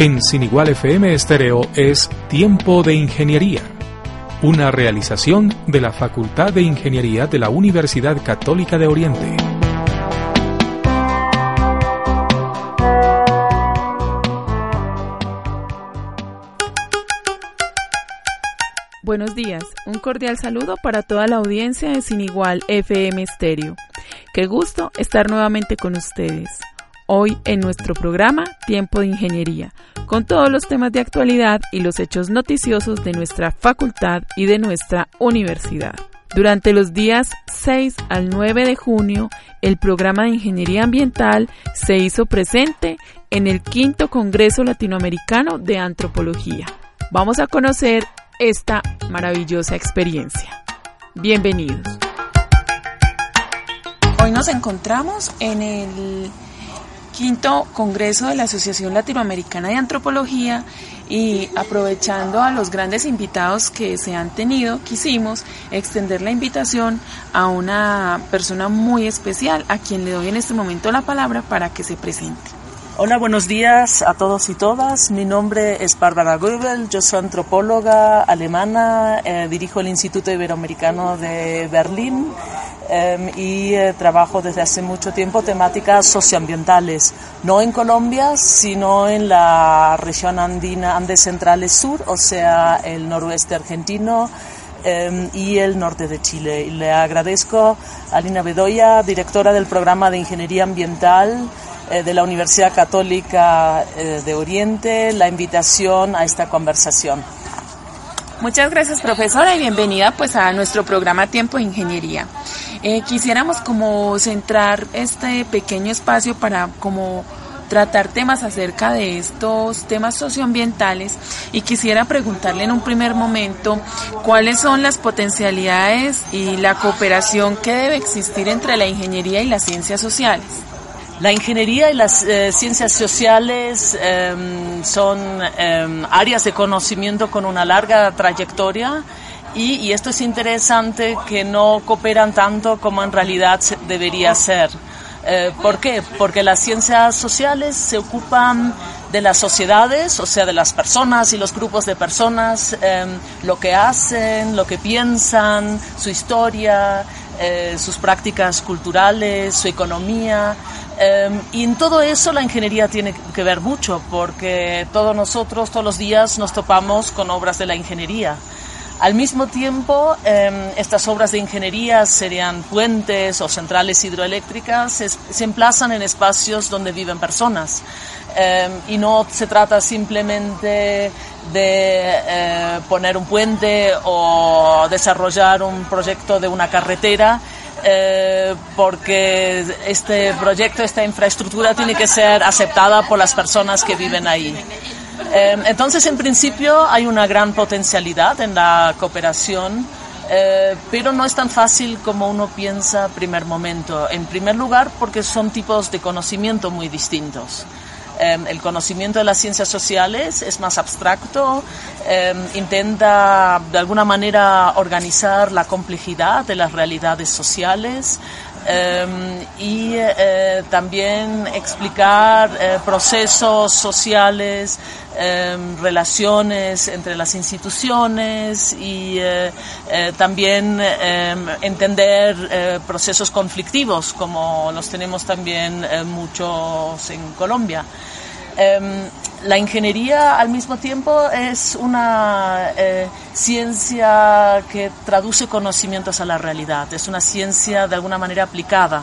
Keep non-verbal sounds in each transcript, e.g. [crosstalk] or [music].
En Sin Igual FM Estéreo es Tiempo de Ingeniería, una realización de la Facultad de Ingeniería de la Universidad Católica de Oriente. Buenos días, un cordial saludo para toda la audiencia de Sin Igual FM Estéreo. Qué gusto estar nuevamente con ustedes. Hoy en nuestro programa Tiempo de Ingeniería, con todos los temas de actualidad y los hechos noticiosos de nuestra facultad y de nuestra universidad. Durante los días 6 al 9 de junio, el programa de Ingeniería Ambiental se hizo presente en el quinto Congreso Latinoamericano de Antropología. Vamos a conocer esta maravillosa experiencia. Bienvenidos. Hoy nos encontramos en el quinto Congreso de la Asociación Latinoamericana de Antropología y aprovechando a los grandes invitados que se han tenido, quisimos extender la invitación a una persona muy especial a quien le doy en este momento la palabra para que se presente. Hola, buenos días a todos y todas. Mi nombre es Bárbara Goebel, yo soy antropóloga alemana, eh, dirijo el Instituto Iberoamericano de Berlín Em, y eh, trabajo desde hace mucho tiempo temáticas socioambientales, no en Colombia, sino en la región andina, Andes Centrales Sur, o sea, el noroeste argentino em, y el norte de Chile. Y le agradezco a Lina Bedoya, directora del programa de Ingeniería Ambiental de la Universidad Católica eh, de Oriente, la invitación a esta conversación. Muchas gracias profesora y bienvenida pues a nuestro programa Tiempo de Ingeniería. Eh, quisiéramos como centrar este pequeño espacio para como tratar temas acerca de estos temas socioambientales y quisiera preguntarle en un primer momento cuáles son las potencialidades y la cooperación que debe existir entre la ingeniería y las ciencias sociales. La ingeniería y las eh, ciencias sociales em, son em, áreas de conocimiento con una larga trayectoria y, esto es interesante que no cooperan tanto como en realidad debería ser. Eh, ¿Por qué? Porque las ciencias sociales se ocupan de las sociedades, o sea, de las personas y los grupos de personas, em, lo que hacen, lo que piensan, su historia, eh, sus prácticas culturales, su economía. Em, y en todo eso la ingeniería tiene que ver mucho, porque todos nosotros todos los días nos topamos con obras de la ingeniería. Al mismo tiempo, em, estas obras de ingeniería, serían puentes o centrales hidroeléctricas, se, emplazan en espacios donde viven personas. Em, y no se trata simplemente de eh, poner un puente o desarrollar un proyecto de una carretera, eh, porque este proyecto, esta infraestructura tiene que ser aceptada por las personas que viven ahí. Em, entonces, en principio, hay una gran potencialidad en la cooperación, eh, pero no es tan fácil como uno piensa primer momento. En primer lugar, porque son tipos de conocimiento muy distintos. Em, el conocimiento de las ciencias sociales es más abstracto, em, intenta de alguna manera organizar la complejidad de las realidades sociales, Em, y eh, también explicar eh, procesos sociales, em, relaciones entre las instituciones y eh, también em, entender procesos conflictivos como los tenemos también muchos en Colombia. La ingeniería al mismo tiempo es una ciencia que traduce conocimientos a la realidad, es una ciencia de alguna manera aplicada.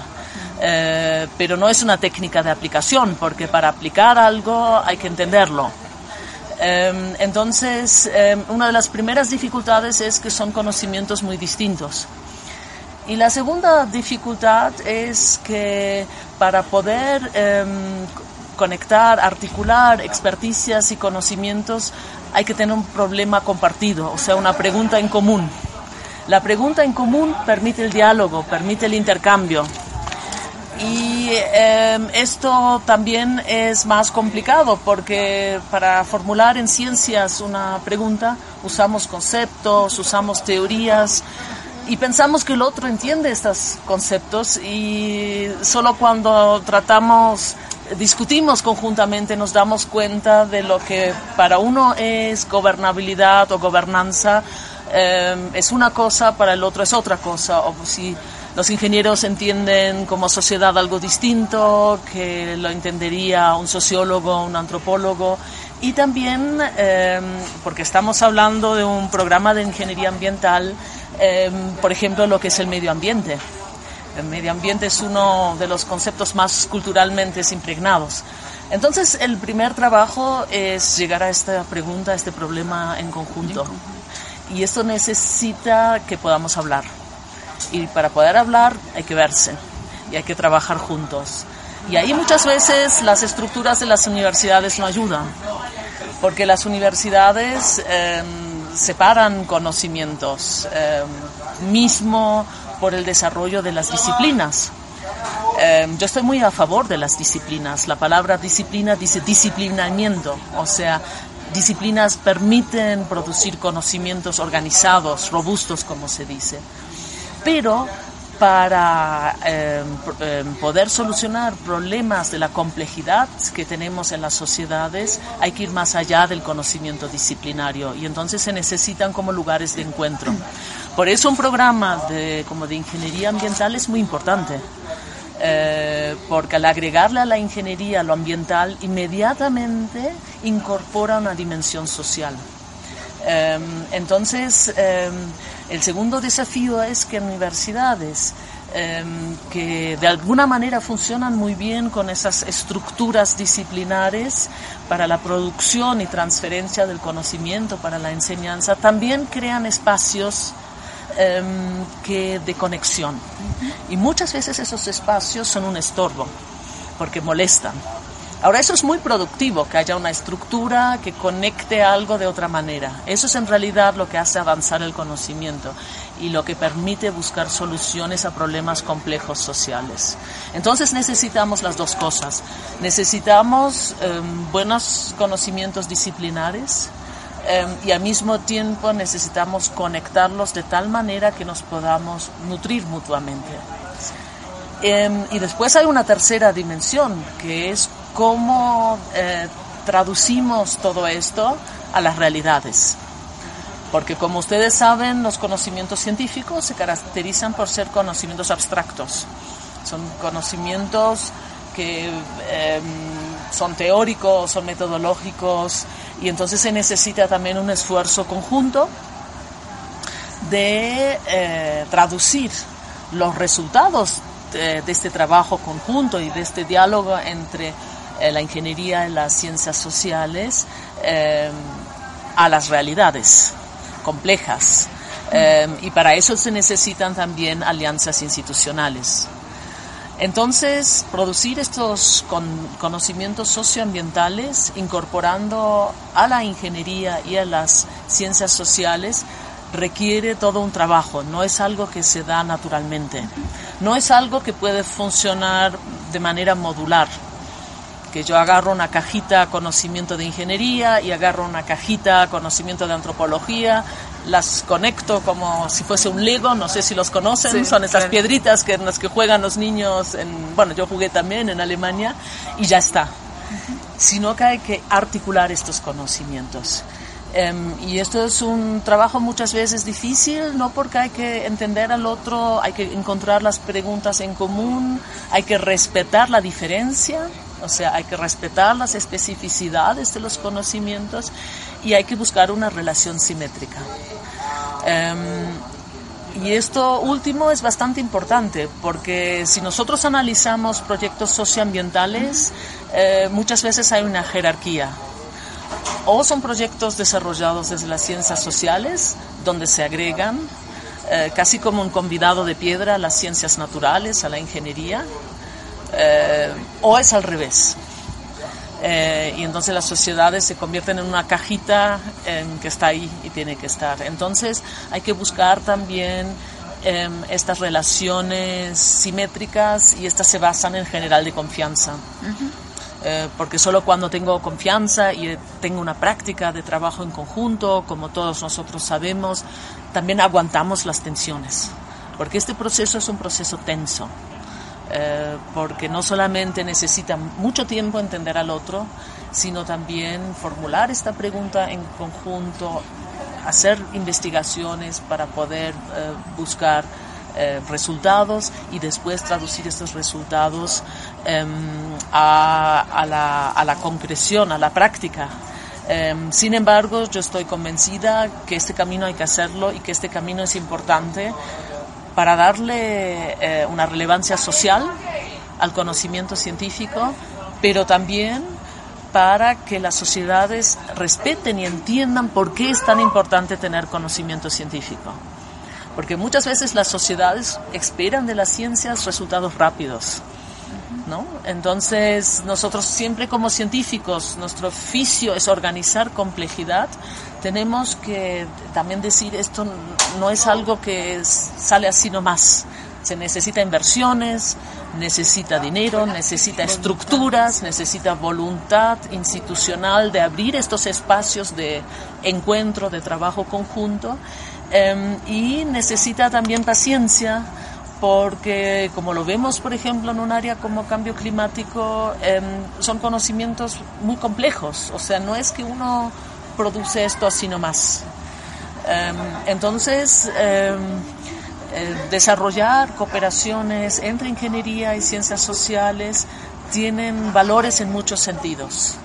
Eh, pero no es una técnica de aplicación, porque para aplicar algo hay que entenderlo. Eh, entonces, eh, una de las primeras dificultades es que son conocimientos muy distintos. Y la segunda dificultad es que para poder conectar, articular experticias y conocimientos, hay que tener un problema compartido, o sea, una pregunta en común. La pregunta en común permite el diálogo, permite el intercambio. Y em, esto también es más complicado porque para formular en ciencias una pregunta usamos conceptos, usamos teorías y pensamos que el otro entiende estos conceptos y solo cuando tratamos discutimos conjuntamente, nos damos cuenta de lo que para uno es gobernabilidad o gobernanza, eh, es una cosa, para el otro es otra cosa. O si los ingenieros entienden como sociedad algo distinto, que lo entendería un sociólogo, un antropólogo. Y también, eh, porque estamos hablando de un programa de ingeniería ambiental, eh, por ejemplo, lo que es el medio ambiente. El medio ambiente es uno de los conceptos más culturalmente impregnados. Entonces, el primer trabajo es llegar a esta pregunta, a este problema en conjunto. Y esto necesita que podamos hablar. Y para poder hablar hay que verse y hay que trabajar juntos. Y ahí muchas veces las estructuras de las universidades no ayudan, porque las universidades em, separan conocimientos, em, mismo por el desarrollo de las disciplinas. Em, yo estoy muy a favor de las disciplinas. La palabra disciplina dice disciplinamiento, o sea, disciplinas permiten producir conocimientos organizados, robustos, como se dice. Pero para em, em, poder solucionar problemas de la complejidad que tenemos en las sociedades, hay que ir más allá del conocimiento disciplinario y entonces se necesitan como lugares de encuentro. Por eso un programa de, como de ingeniería ambiental es muy importante. Eh, porque al agregarle a la ingeniería lo ambiental, inmediatamente incorpora una dimensión social. Em, entonces, em, el segundo desafío es que universidades em, que de alguna manera funcionan muy bien con esas estructuras disciplinares para la producción y transferencia del conocimiento, para la enseñanza, también crean espacios que de conexión. Y muchas veces esos espacios son un estorbo, porque molestan. Ahora, eso es muy productivo, que haya una estructura que conecte algo de otra manera. Eso es en realidad lo que hace avanzar el conocimiento y lo que permite buscar soluciones a problemas complejos sociales. Entonces necesitamos las dos cosas. Necesitamos em, buenos conocimientos disciplinares, Em, y al mismo tiempo necesitamos conectarlos de tal manera que nos podamos nutrir mutuamente. Em, y después hay una tercera dimensión, que es cómo eh, traducimos todo esto a las realidades. Porque como ustedes saben, los conocimientos científicos se caracterizan por ser conocimientos abstractos. Son conocimientos que em, son teóricos, son metodológicos, y entonces se necesita también un esfuerzo conjunto de eh, traducir los resultados de, este trabajo conjunto y de este diálogo entre eh, la ingeniería y las ciencias sociales eh, a las realidades complejas. y para eso se necesitan también alianzas institucionales. Entonces, producir estos conocimientos socioambientales, incorporando a la ingeniería y a las ciencias sociales, requiere todo un trabajo, no es algo que se da naturalmente, no es algo que puede funcionar de manera modular, que yo agarro una cajita conocimiento de ingeniería y agarro una cajita conocimiento de antropología las conecto como si fuese un Lego, no sé si los conocen, son esas piedritas que, en las que juegan los niños, en, bueno, yo jugué también en Alemania y ya está. Sino que hay que articular estos conocimientos. Em, y esto es un trabajo muchas veces difícil, no porque hay que entender al otro, hay que encontrar las preguntas en común, hay que respetar la diferencia, o sea, hay que respetar las especificidades de los conocimientos y hay que buscar una relación simétrica. Em, y esto último es bastante importante porque si nosotros analizamos proyectos socioambientales, eh, muchas veces hay una jerarquía. O son proyectos desarrollados desde las ciencias sociales, donde se agregan eh, casi como un convidado de piedra a las ciencias naturales, a la ingeniería, eh, o es al revés. Eh, y entonces las sociedades se convierten en una cajita en que está ahí y tiene que estar. Entonces hay que buscar también em, estas relaciones simétricas y estas se basan en general de confianza. Eh, porque solo cuando tengo confianza y tengo una práctica de trabajo en conjunto, como todos nosotros sabemos, también aguantamos las tensiones, porque este proceso es un proceso tenso. Eh, porque no solamente necesita mucho tiempo entender al otro, sino también formular esta pregunta en conjunto, hacer investigaciones para poder eh, buscar eh, resultados y después traducir estos resultados em, a, la, a, la, concreción, a la práctica. Em, sin embargo, yo estoy convencida que este camino hay que hacerlo y que este camino es importante para darle eh, una relevancia social al conocimiento científico, pero también para que las sociedades respeten y entiendan por qué es tan importante tener conocimiento científico. Porque muchas veces las sociedades esperan de las ciencias resultados rápidos. ¿No? Entonces, nosotros siempre como científicos, nuestro oficio es organizar complejidad, tenemos que también decir esto no es algo que sale así nomás. Se necesita inversiones, necesita dinero, necesita estructuras, necesita voluntad institucional de abrir estos espacios de encuentro, de trabajo conjunto Em, y necesita también paciencia porque como lo vemos por ejemplo en un área como cambio climático em, son conocimientos muy complejos o sea no es que uno produce esto así nomás. Em, entonces eh, desarrollar cooperaciones entre ingeniería y ciencias sociales tienen valores en muchos sentidos.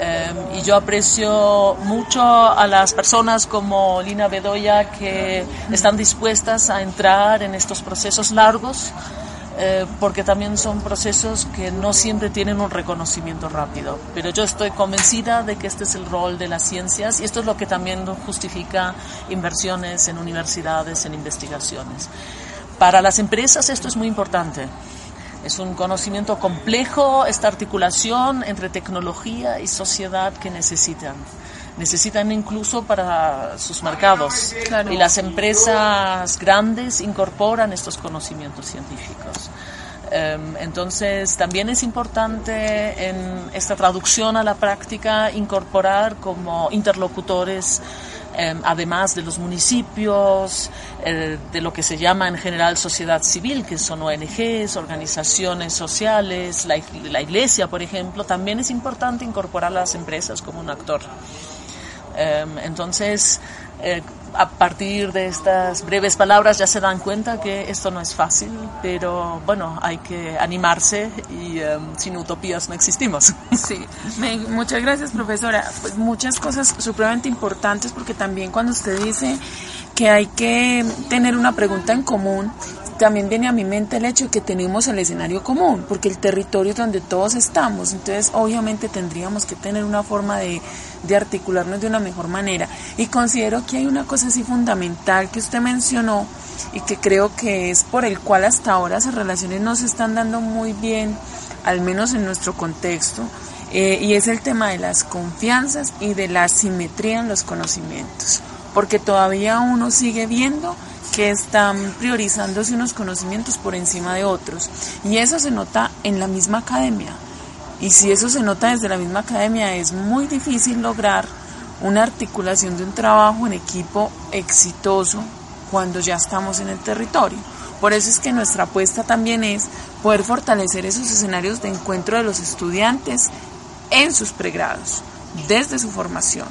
Em, y yo aprecio mucho a las personas como Lina Bedoya que están dispuestas a entrar en estos procesos largos, eh, porque también son procesos que no siempre tienen un reconocimiento rápido. Pero yo estoy convencida de que este es el rol de las ciencias y esto es lo que también justifica inversiones en universidades, en investigaciones. Para las empresas esto es muy importante es un conocimiento complejo, esta articulación entre tecnología y sociedad que necesitan. Necesitan incluso para sus mercados. Y las empresas grandes incorporan estos conocimientos científicos. Em, entonces, también es importante en esta traducción a la práctica incorporar como interlocutores Em, además de los municipios, eh, de lo que se llama en general sociedad civil, que son ONGs, organizaciones sociales, la, la iglesia, por ejemplo, también es importante incorporar a las empresas como un actor. Em, entonces, eh, a partir de estas breves palabras ya se dan cuenta que esto no es fácil, pero bueno, hay que animarse y em, sin utopías no existimos. [laughs] Sí, muchas gracias profesora. Pues muchas cosas supremamente importantes porque también cuando usted dice que hay que tener una pregunta en común, también viene a mi mente el hecho de que tenemos el escenario común, porque el territorio es donde todos estamos, entonces obviamente tendríamos que tener una forma de, de articularnos de una mejor manera. Y considero que hay una cosa así fundamental que usted mencionó y que creo que es por el cual hasta ahora esas relaciones no se están dando muy bien, al menos en nuestro contexto, eh, y es el tema de las confianzas y de la simetría en los conocimientos, porque todavía uno sigue viendo que están priorizándose unos conocimientos por encima de otros. Y eso se nota en la misma academia. Y si eso se nota desde la misma academia, es muy difícil lograr una articulación de un trabajo en equipo exitoso cuando ya estamos en el territorio. Por eso es que nuestra apuesta también es poder fortalecer esos escenarios de encuentro de los estudiantes en sus pregrados, desde su formación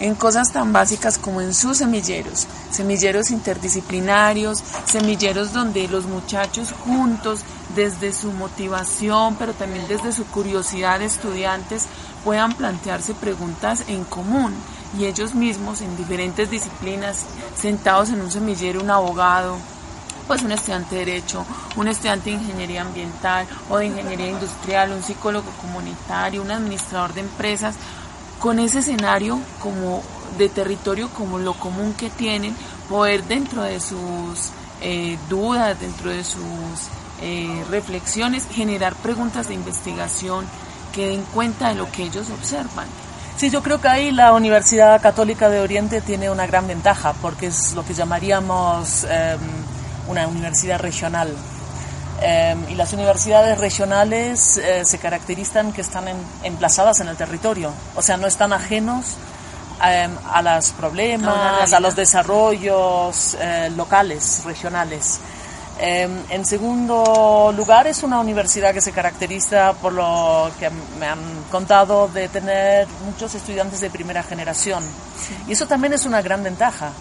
en cosas tan básicas como en sus semilleros, semilleros interdisciplinarios, semilleros donde los muchachos juntos, desde su motivación, pero también desde su curiosidad de estudiantes, puedan plantearse preguntas en común. Y ellos mismos en diferentes disciplinas, sentados en un semillero, un abogado, pues un estudiante de Derecho, un estudiante de Ingeniería Ambiental o de Ingeniería Industrial, un psicólogo comunitario, un administrador de empresas, con ese escenario como de territorio como lo común que tienen, poder dentro de sus eh, dudas, dentro de sus eh, reflexiones, generar preguntas de investigación que den cuenta de lo que ellos observan. Sí, yo creo que ahí la Universidad Católica de Oriente tiene una gran ventaja, porque es lo que llamaríamos em, una universidad regional. Em, y las universidades regionales eh, se caracterizan que están emplazadas en el territorio, o sea, no están ajenos em, a los problemas, a los desarrollos eh, locales, regionales. Em, en segundo lugar, es una universidad que se caracteriza por lo que me han contado de tener muchos estudiantes de primera generación. Y eso también es una gran ventaja,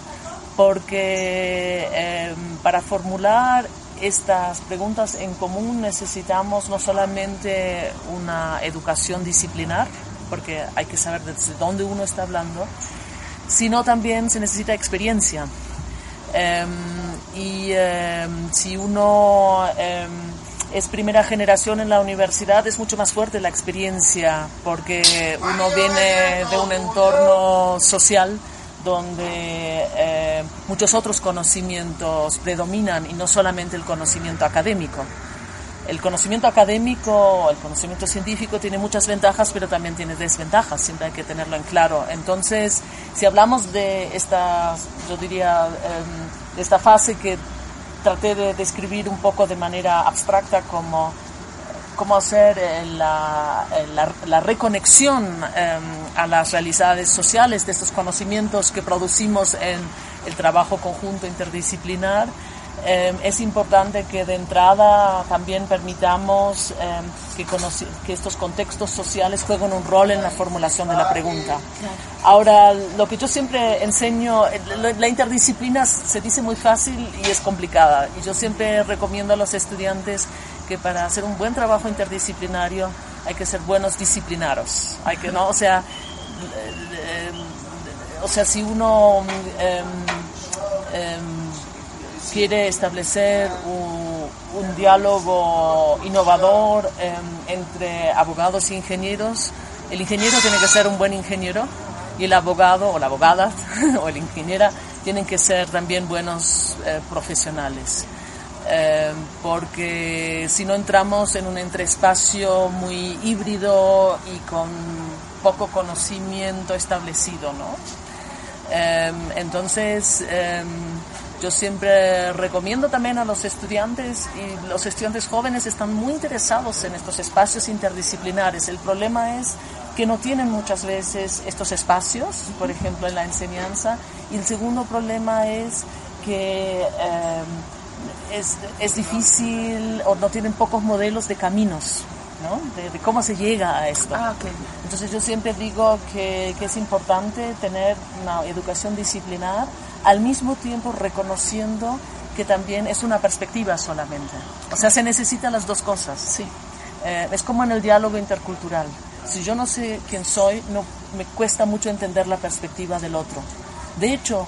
porque para formular estas preguntas en común necesitamos no solamente una educación disciplinar, porque hay que saber desde dónde uno está hablando, sino también se necesita experiencia. Em, y em, si uno em, es primera generación en la universidad, es mucho más fuerte la experiencia, porque uno viene de un entorno social donde eh, muchos otros conocimientos predominan y no solamente el conocimiento académico. El conocimiento académico, el conocimiento científico tiene muchas ventajas, pero también tiene desventajas, siempre hay que tenerlo en claro. Entonces, si hablamos de esta, yo diría, em, de esta fase que traté de describir un poco de manera abstracta como cómo hacer eh, la, eh, la, la reconexión em, a las realidades sociales de estos conocimientos que producimos en el trabajo conjunto interdisciplinar. Em, es importante que de entrada también permitamos em, que, que, estos contextos sociales jueguen un rol en la formulación de la pregunta. Ahora, lo que yo siempre enseño, eh, la interdisciplina se dice muy fácil y es complicada. Y yo siempre recomiendo a los estudiantes que para hacer un buen trabajo interdisciplinario hay que ser buenos disciplinaros. Hay que, ¿no? O sea, o sea si uno em, quiere establecer un, diálogo innovador em, entre abogados e ingenieros, el ingeniero tiene que ser un buen ingeniero y el abogado o la abogada [laughs] o el ingeniera tienen que ser también buenos eh, profesionales. Eh, porque si no entramos en un entreespacio muy híbrido y con poco conocimiento establecido, ¿no? Eh, entonces, eh, yo siempre recomiendo también a los estudiantes y los estudiantes jóvenes están muy interesados en estos espacios interdisciplinares. El problema es que no tienen muchas veces estos espacios, por ejemplo, en la enseñanza. Y el segundo problema es que es, es, difícil o no tienen pocos modelos de caminos, ¿no? De, cómo se llega a esto. Ah, Entonces yo siempre digo que, que, es importante tener una educación disciplinar, al mismo tiempo reconociendo que también es una perspectiva solamente. O sea, se necesitan las dos cosas. Sí. Eh, es como en el diálogo intercultural. Si yo no sé quién soy, no, me cuesta mucho entender la perspectiva del otro. De hecho,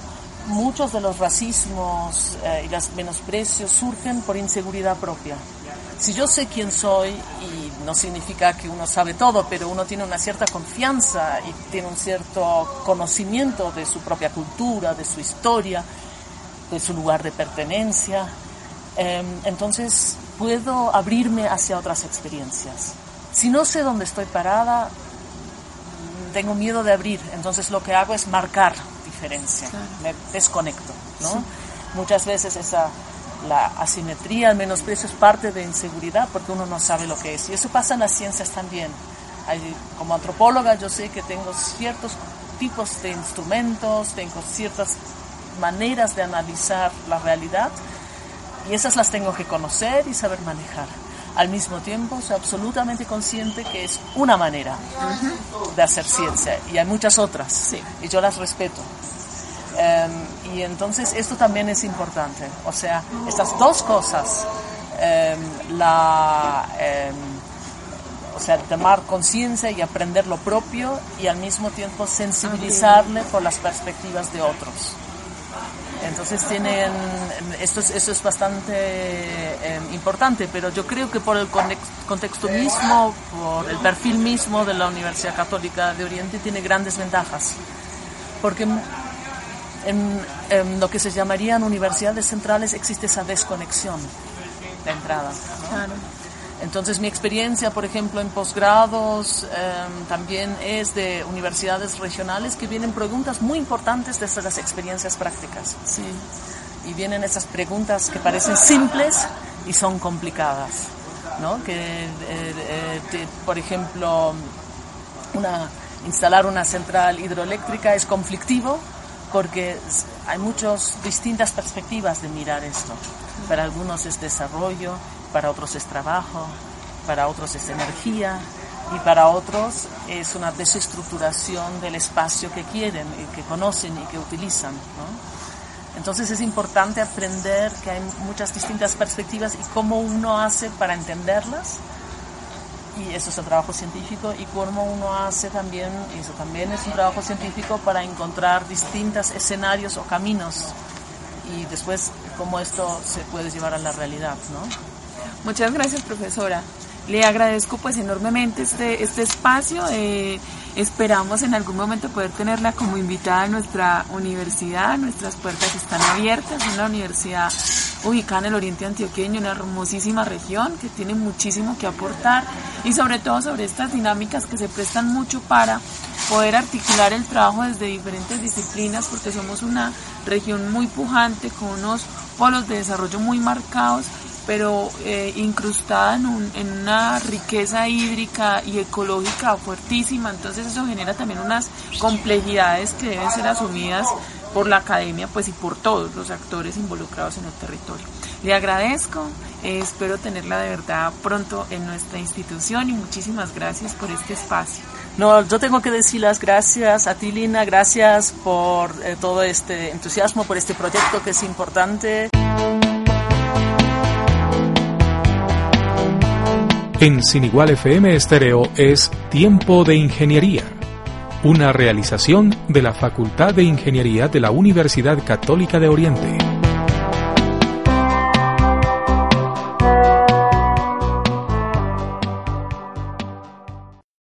muchos de los racismos eh, y los menosprecios surgen por inseguridad propia. Si yo sé quién soy, y no significa que uno sabe todo, pero uno tiene una cierta confianza y tiene un cierto conocimiento de su propia cultura, de su historia, de su lugar de pertenencia, em, entonces puedo abrirme hacia otras experiencias. Si no sé dónde estoy parada, tengo miedo de abrir, entonces lo que hago es marcar diferencia, me desconecto, ¿no? Muchas veces esa la asimetría, el menosprecio es parte de inseguridad porque uno no sabe lo que es. Y eso pasa en las ciencias también. como antropóloga yo sé que tengo ciertos tipos de instrumentos, tengo ciertas maneras de analizar la realidad y esas las tengo que conocer y saber manejar. Al mismo tiempo, soy absolutamente consciente que es una manera de hacer ciencia y hay muchas otras sí. y yo las respeto. Em, y entonces esto también es importante. O sea, estas dos cosas, em, la, em, o sea, tomar conciencia y aprender lo propio y al mismo tiempo sensibilizarle por las perspectivas de otros. Entonces tienen, esto es, eso es bastante importante, pero yo creo que por el contexto mismo, por el perfil mismo de la Universidad Católica de Oriente, tiene grandes ventajas. Porque en, lo que se llamarían universidades centrales existe esa desconexión de entrada. Entonces mi experiencia, por ejemplo, en posgrados em, también es de universidades regionales que vienen preguntas muy importantes desde las experiencias prácticas. Sí. Y vienen esas preguntas que parecen simples y son complicadas. ¿no? Que, eh, eh, por ejemplo, una, instalar una central hidroeléctrica es conflictivo porque hay muchas distintas perspectivas de mirar esto. para algunos es desarrollo, para otros es trabajo, para otros es energía y para otros es una desestructuración del espacio que quieren y que conocen y que utilizan. Entonces es importante aprender que hay muchas distintas perspectivas y cómo uno hace para entenderlas y eso es un trabajo científico y cómo uno hace también, eso también es un trabajo científico para encontrar distintos escenarios o caminos y después cómo esto se puede llevar a la realidad, ¿no? Muchas gracias, profesora. Le agradezco pues enormemente este, este espacio. Eh, esperamos en algún momento poder tenerla como invitada a nuestra universidad. Nuestras puertas están abiertas. Es una universidad ubicada en el oriente antioqueño, una hermosísima región que tiene muchísimo que aportar y sobre todo sobre estas dinámicas que se prestan mucho para poder articular el trabajo desde diferentes disciplinas porque somos una región muy pujante con unos polos de desarrollo muy marcados pero eh, incrustada en, en, una riqueza hídrica y ecológica fuertísima, entonces eso genera también unas complejidades que deben ser asumidas por la academia pues y por todos los actores involucrados en el territorio. Le agradezco, eh, espero tenerla de verdad pronto en nuestra institución y muchísimas gracias por este espacio. No, yo tengo que decir las gracias a ti, Lina, gracias por eh, todo este entusiasmo, por este proyecto que es importante. En Sin Igual FM Estéreo es Tiempo de Ingeniería una realización de la Facultad de Ingeniería de la Universidad Católica de Oriente.